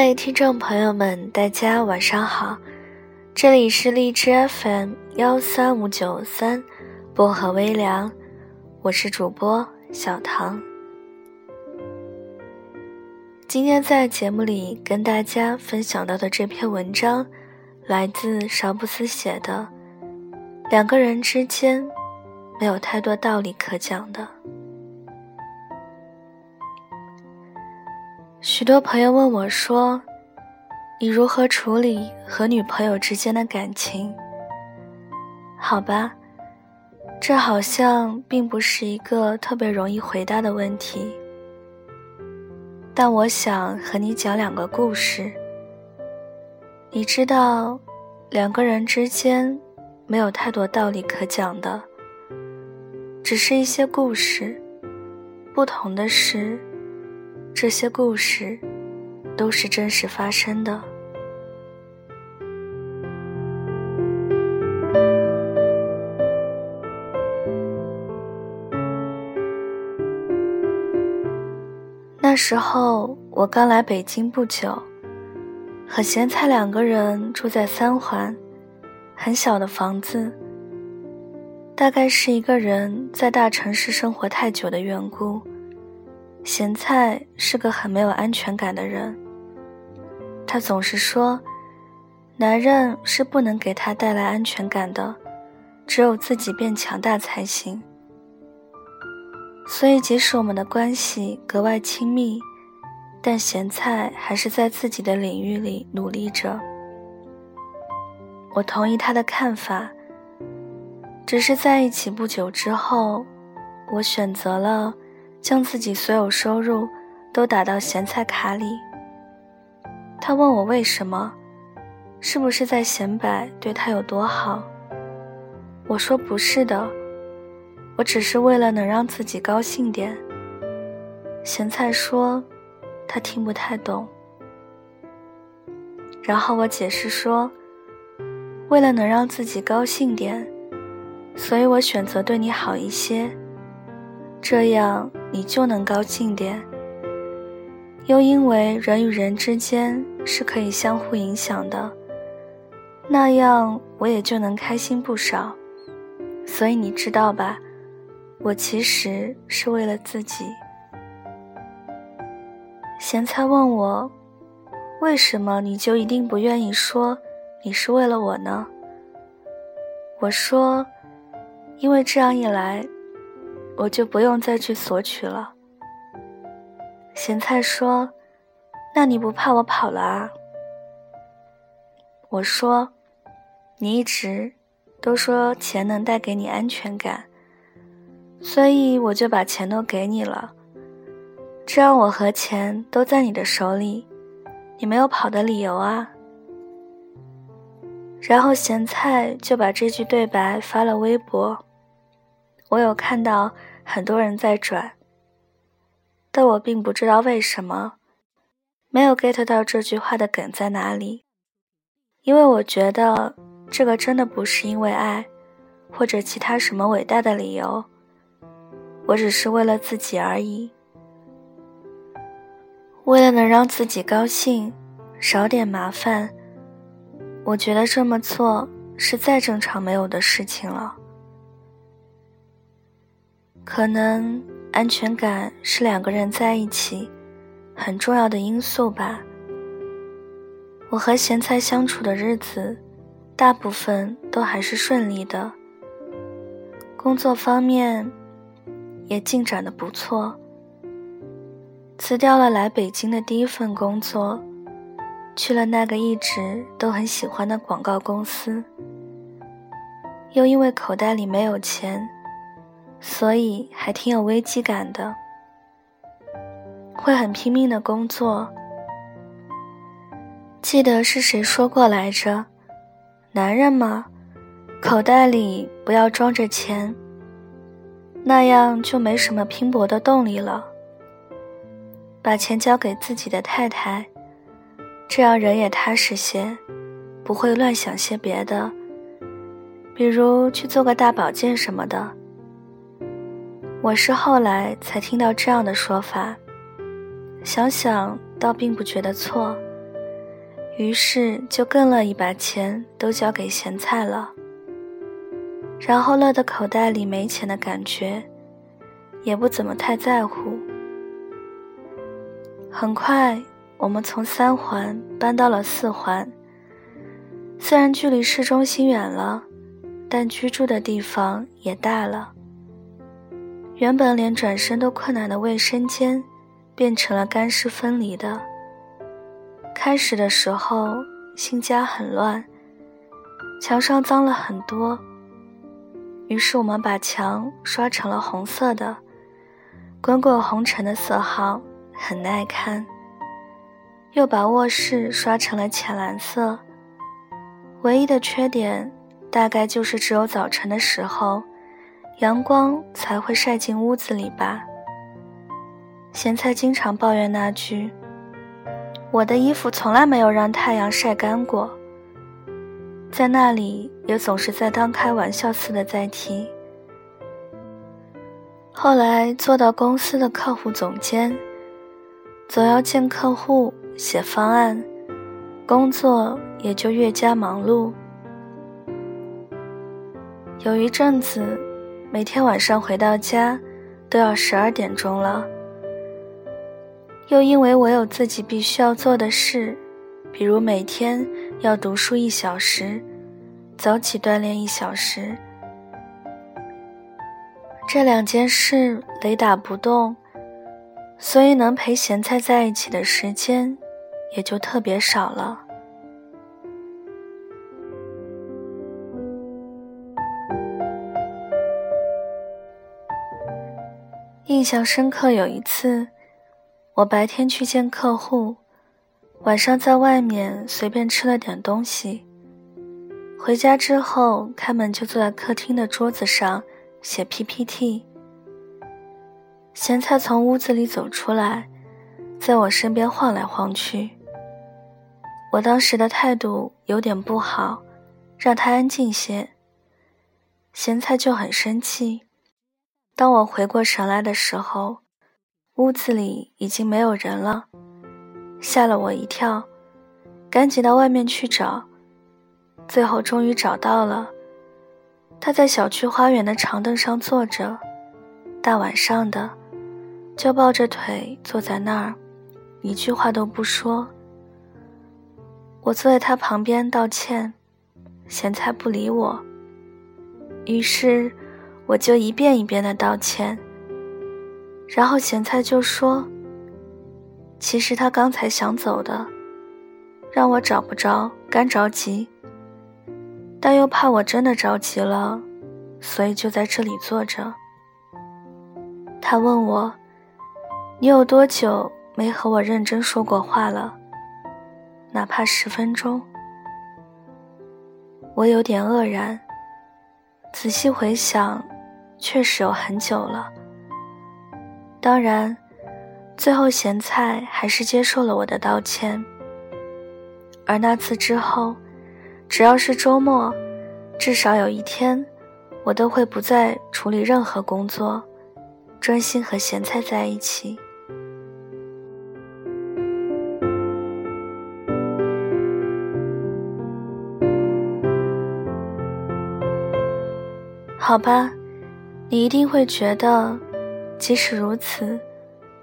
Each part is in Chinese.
各位听众朋友们，大家晚上好，这里是荔枝 FM 幺三五九三薄荷微凉，我是主播小唐。今天在节目里跟大家分享到的这篇文章，来自邵布斯写的《两个人之间没有太多道理可讲的》。许多朋友问我说：“你如何处理和女朋友之间的感情？”好吧，这好像并不是一个特别容易回答的问题。但我想和你讲两个故事。你知道，两个人之间没有太多道理可讲的，只是一些故事。不同的是，这些故事都是真实发生的。那时候我刚来北京不久，和咸菜两个人住在三环，很小的房子。大概是一个人在大城市生活太久的缘故，咸菜是个很没有安全感的人。他总是说，男人是不能给他带来安全感的，只有自己变强大才行。所以，即使我们的关系格外亲密，但咸菜还是在自己的领域里努力着。我同意他的看法，只是在一起不久之后，我选择了将自己所有收入都打到咸菜卡里。他问我为什么，是不是在显摆对他有多好？我说不是的。我只是为了能让自己高兴点。咸菜说，他听不太懂。然后我解释说，为了能让自己高兴点，所以我选择对你好一些，这样你就能高兴点。又因为人与人之间是可以相互影响的，那样我也就能开心不少。所以你知道吧？我其实是为了自己。咸菜问我：“为什么你就一定不愿意说你是为了我呢？”我说：“因为这样一来，我就不用再去索取了。”咸菜说：“那你不怕我跑了啊？”我说：“你一直都说钱能带给你安全感。”所以我就把钱都给你了，这样我和钱都在你的手里，你没有跑的理由啊。然后咸菜就把这句对白发了微博，我有看到很多人在转，但我并不知道为什么，没有 get 到这句话的梗在哪里，因为我觉得这个真的不是因为爱，或者其他什么伟大的理由。我只是为了自己而已，为了能让自己高兴，少点麻烦。我觉得这么做是再正常没有的事情了。可能安全感是两个人在一起很重要的因素吧。我和咸菜相处的日子，大部分都还是顺利的。工作方面。也进展的不错。辞掉了来北京的第一份工作，去了那个一直都很喜欢的广告公司。又因为口袋里没有钱，所以还挺有危机感的，会很拼命的工作。记得是谁说过来着？男人嘛，口袋里不要装着钱。那样就没什么拼搏的动力了。把钱交给自己的太太，这样人也踏实些，不会乱想些别的，比如去做个大保健什么的。我是后来才听到这样的说法，想想倒并不觉得错。于是就更乐意把钱都交给咸菜了，然后乐得口袋里没钱的感觉，也不怎么太在乎。很快，我们从三环搬到了四环。虽然距离市中心远了，但居住的地方也大了。原本连转身都困难的卫生间，变成了干湿分离的。开始的时候，新家很乱，墙上脏了很多。于是我们把墙刷成了红色的，滚滚红尘的色号，很耐看。又把卧室刷成了浅蓝色。唯一的缺点，大概就是只有早晨的时候，阳光才会晒进屋子里吧。咸菜经常抱怨那句：“我的衣服从来没有让太阳晒干过。”在那里也总是在当开玩笑似的在提。后来做到公司的客户总监，总要见客户、写方案。工作也就越加忙碌。有一阵子，每天晚上回到家都要十二点钟了。又因为我有自己必须要做的事，比如每天要读书一小时，早起锻炼一小时，这两件事雷打不动，所以能陪咸菜在一起的时间。也就特别少了。印象深刻，有一次，我白天去见客户，晚上在外面随便吃了点东西，回家之后开门就坐在客厅的桌子上写 PPT。咸菜从屋子里走出来，在我身边晃来晃去。我当时的态度有点不好，让他安静些。咸菜就很生气。当我回过神来的时候，屋子里已经没有人了，吓了我一跳，赶紧到外面去找。最后终于找到了，他在小区花园的长凳上坐着，大晚上的，就抱着腿坐在那儿，一句话都不说。我坐在他旁边道歉，咸菜不理我。于是，我就一遍一遍的道歉。然后咸菜就说：“其实他刚才想走的，让我找不着，干着急。但又怕我真的着急了，所以就在这里坐着。”他问我：“你有多久没和我认真说过话了？”哪怕十分钟，我有点愕然。仔细回想，确实有很久了。当然，最后咸菜还是接受了我的道歉。而那次之后，只要是周末，至少有一天，我都会不再处理任何工作，专心和咸菜在一起。好吧，你一定会觉得，即使如此，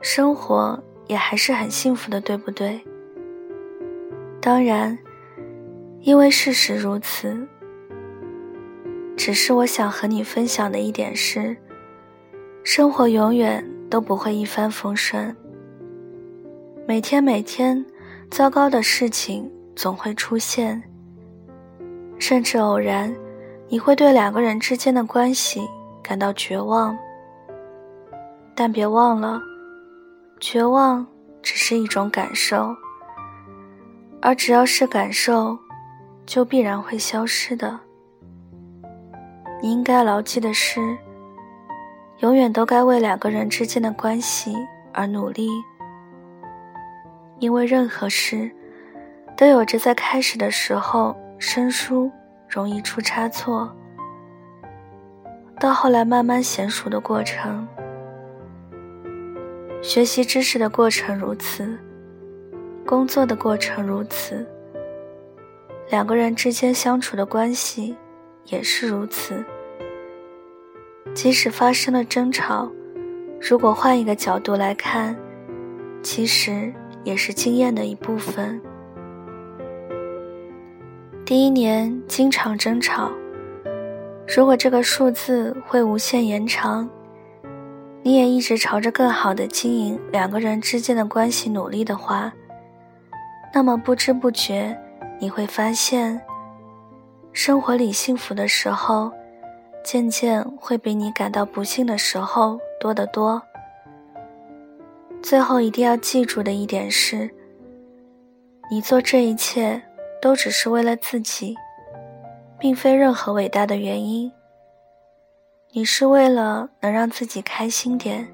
生活也还是很幸福的，对不对？当然，因为事实如此。只是我想和你分享的一点是，生活永远都不会一帆风顺，每天每天，糟糕的事情总会出现，甚至偶然。你会对两个人之间的关系感到绝望，但别忘了，绝望只是一种感受，而只要是感受，就必然会消失的。你应该牢记的是，永远都该为两个人之间的关系而努力，因为任何事都有着在开始的时候生疏。容易出差错，到后来慢慢娴熟的过程。学习知识的过程如此，工作的过程如此，两个人之间相处的关系也是如此。即使发生了争吵，如果换一个角度来看，其实也是经验的一部分。第一年经常争吵，如果这个数字会无限延长，你也一直朝着更好的经营两个人之间的关系努力的话，那么不知不觉你会发现，生活里幸福的时候，渐渐会比你感到不幸的时候多得多。最后一定要记住的一点是，你做这一切。都只是为了自己，并非任何伟大的原因。你是为了能让自己开心点，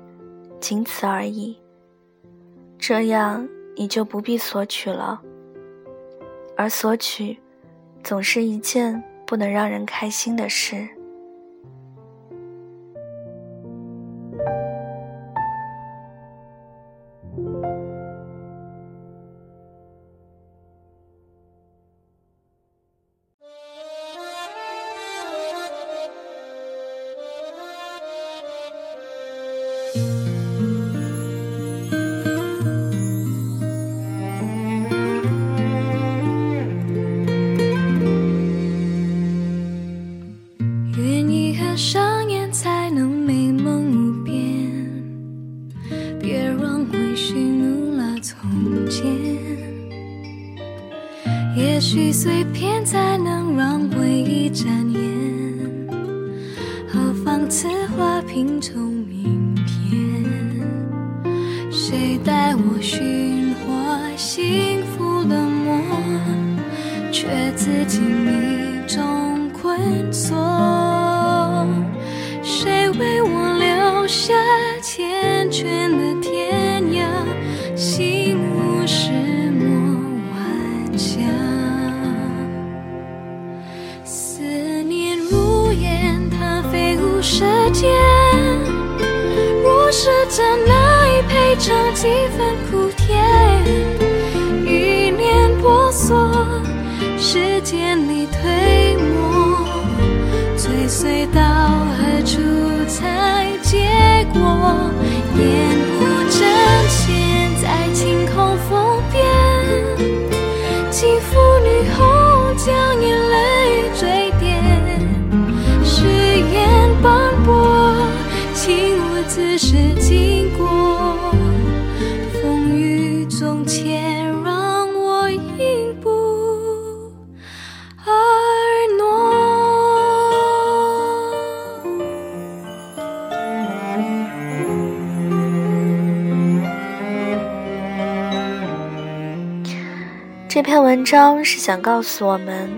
仅此而已。这样你就不必索取了，而索取，总是一件不能让人开心的事。谁带我寻获幸福的魔，却自己迷中困锁？谁为我留下缱绻的自是。这篇文章是想告诉我们，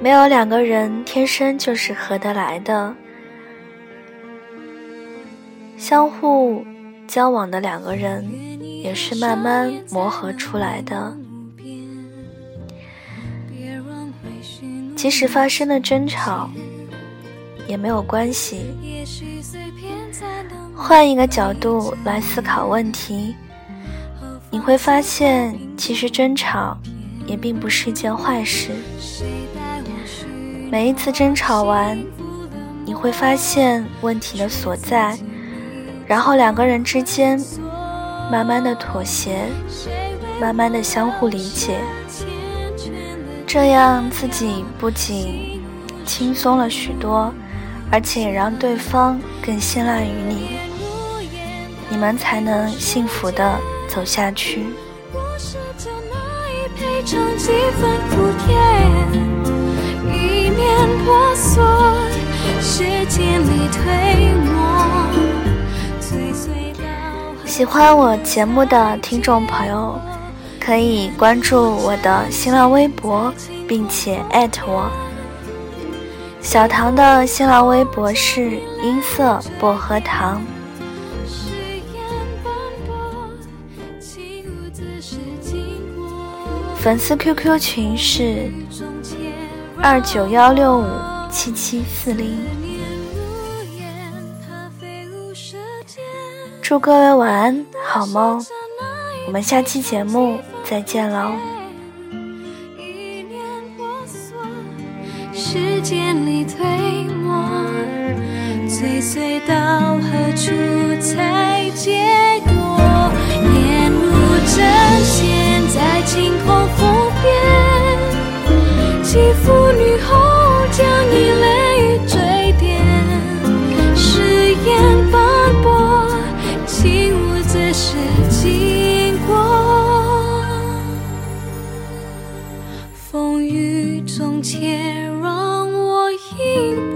没有两个人天生就是合得来的，相互交往的两个人也是慢慢磨合出来的。即使发生了争吵，也没有关系，换一个角度来思考问题。你会发现，其实争吵也并不是一件坏事。每一次争吵完，你会发现问题的所在，然后两个人之间慢慢的妥协，慢慢的相互理解，这样自己不仅轻松了许多，而且也让对方更信赖于你，你们才能幸福的。走下去。尝几分苦甜，一面婆娑，时间里推磨喜欢我节目的听众朋友，可以关注我的新浪微博，并且艾特我。小唐的新浪微博是音色薄荷糖。粉丝 QQ 群是二九幺六五七七四零。祝各位晚安，好梦。我们下期节目再见喽。时间里推磨，何处才结果？在空，女将。风雨中且让我盈